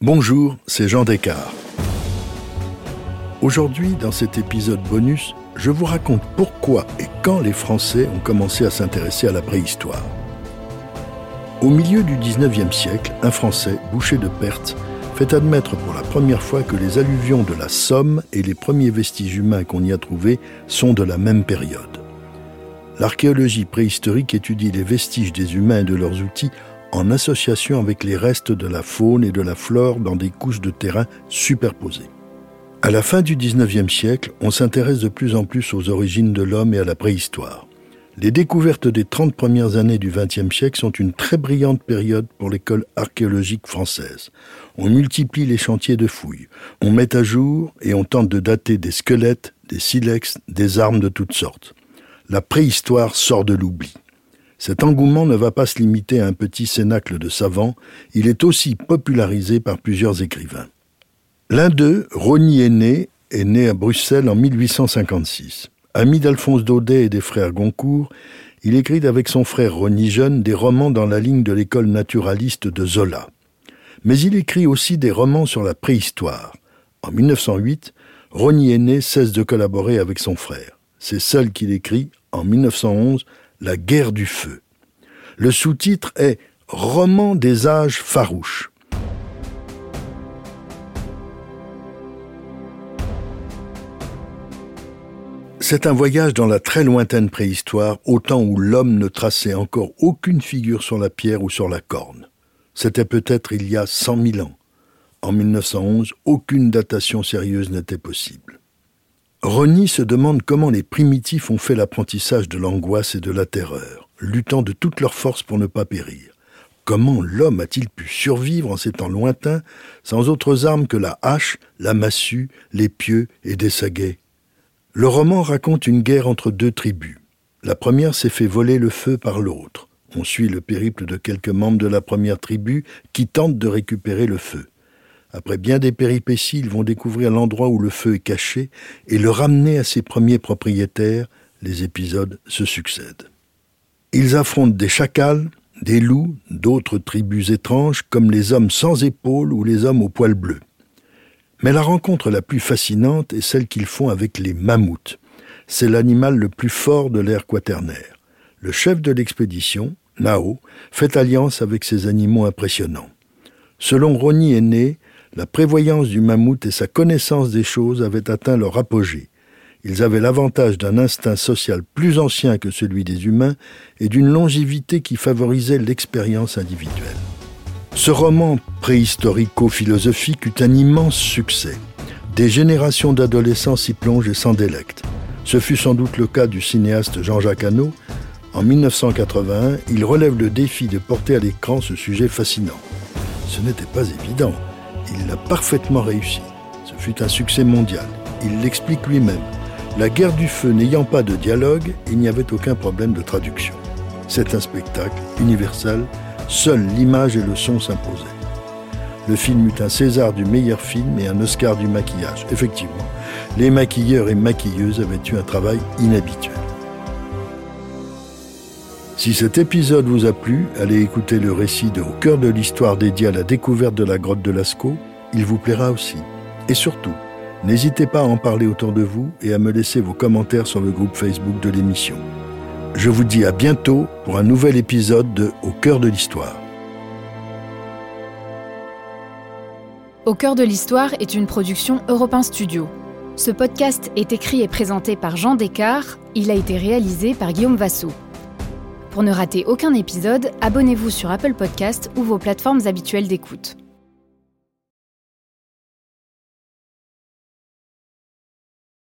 Bonjour, c'est Jean Descartes. Aujourd'hui, dans cet épisode bonus, je vous raconte pourquoi et quand les Français ont commencé à s'intéresser à la préhistoire. Au milieu du 19e siècle, un Français, Boucher de Perthes, fait admettre pour la première fois que les alluvions de la Somme et les premiers vestiges humains qu'on y a trouvés sont de la même période. L'archéologie préhistorique étudie les vestiges des humains et de leurs outils en association avec les restes de la faune et de la flore dans des couches de terrain superposées. À la fin du XIXe siècle, on s'intéresse de plus en plus aux origines de l'homme et à la préhistoire. Les découvertes des 30 premières années du XXe siècle sont une très brillante période pour l'école archéologique française. On multiplie les chantiers de fouilles, on met à jour et on tente de dater des squelettes, des silex, des armes de toutes sortes. La préhistoire sort de l'oubli. Cet engouement ne va pas se limiter à un petit cénacle de savants, il est aussi popularisé par plusieurs écrivains. L'un d'eux, Rony Aîné, est né à Bruxelles en 1856. Ami d'Alphonse Daudet et des frères Goncourt, il écrit avec son frère Rony Jeune des romans dans la ligne de l'école naturaliste de Zola. Mais il écrit aussi des romans sur la préhistoire. En 1908, Rony Aîné cesse de collaborer avec son frère. C'est seul qu'il écrit, en 1911, la guerre du feu. Le sous-titre est Roman des âges farouches. C'est un voyage dans la très lointaine préhistoire, au temps où l'homme ne traçait encore aucune figure sur la pierre ou sur la corne. C'était peut-être il y a cent mille ans. En 1911, aucune datation sérieuse n'était possible. Rony se demande comment les primitifs ont fait l'apprentissage de l'angoisse et de la terreur, luttant de toutes leurs forces pour ne pas périr. Comment l'homme a-t-il pu survivre en ces temps lointains sans autres armes que la hache, la massue, les pieux et des saguets? Le roman raconte une guerre entre deux tribus. La première s'est fait voler le feu par l'autre. On suit le périple de quelques membres de la première tribu qui tentent de récupérer le feu. Après bien des péripéties, ils vont découvrir l'endroit où le feu est caché et le ramener à ses premiers propriétaires. Les épisodes se succèdent. Ils affrontent des chacals, des loups, d'autres tribus étranges comme les hommes sans épaules ou les hommes aux poils bleus. Mais la rencontre la plus fascinante est celle qu'ils font avec les mammouths. C'est l'animal le plus fort de l'ère quaternaire. Le chef de l'expédition, Nao, fait alliance avec ces animaux impressionnants. Selon Rony Aîné, la prévoyance du mammouth et sa connaissance des choses avaient atteint leur apogée. Ils avaient l'avantage d'un instinct social plus ancien que celui des humains et d'une longévité qui favorisait l'expérience individuelle. Ce roman préhistorico-philosophique eut un immense succès. Des générations d'adolescents s'y plongent et s'en délectent. Ce fut sans doute le cas du cinéaste Jean-Jacques Hano. En 1981, il relève le défi de porter à l'écran ce sujet fascinant. Ce n'était pas évident. Il l'a parfaitement réussi. Ce fut un succès mondial. Il l'explique lui-même. La guerre du feu n'ayant pas de dialogue, il n'y avait aucun problème de traduction. C'est un spectacle universel, seule l'image et le son s'imposaient. Le film eut un César du meilleur film et un Oscar du maquillage. Effectivement, les maquilleurs et maquilleuses avaient eu un travail inhabituel. Si cet épisode vous a plu, allez écouter le récit de Au cœur de l'histoire dédié à la découverte de la grotte de Lascaux. Il vous plaira aussi. Et surtout, n'hésitez pas à en parler autour de vous et à me laisser vos commentaires sur le groupe Facebook de l'émission. Je vous dis à bientôt pour un nouvel épisode de Au cœur de l'histoire. Au cœur de l'histoire est une production Europe Studio. Ce podcast est écrit et présenté par Jean Descartes. Il a été réalisé par Guillaume Vassot. Pour ne rater aucun épisode, abonnez-vous sur Apple Podcast ou vos plateformes habituelles d'écoute.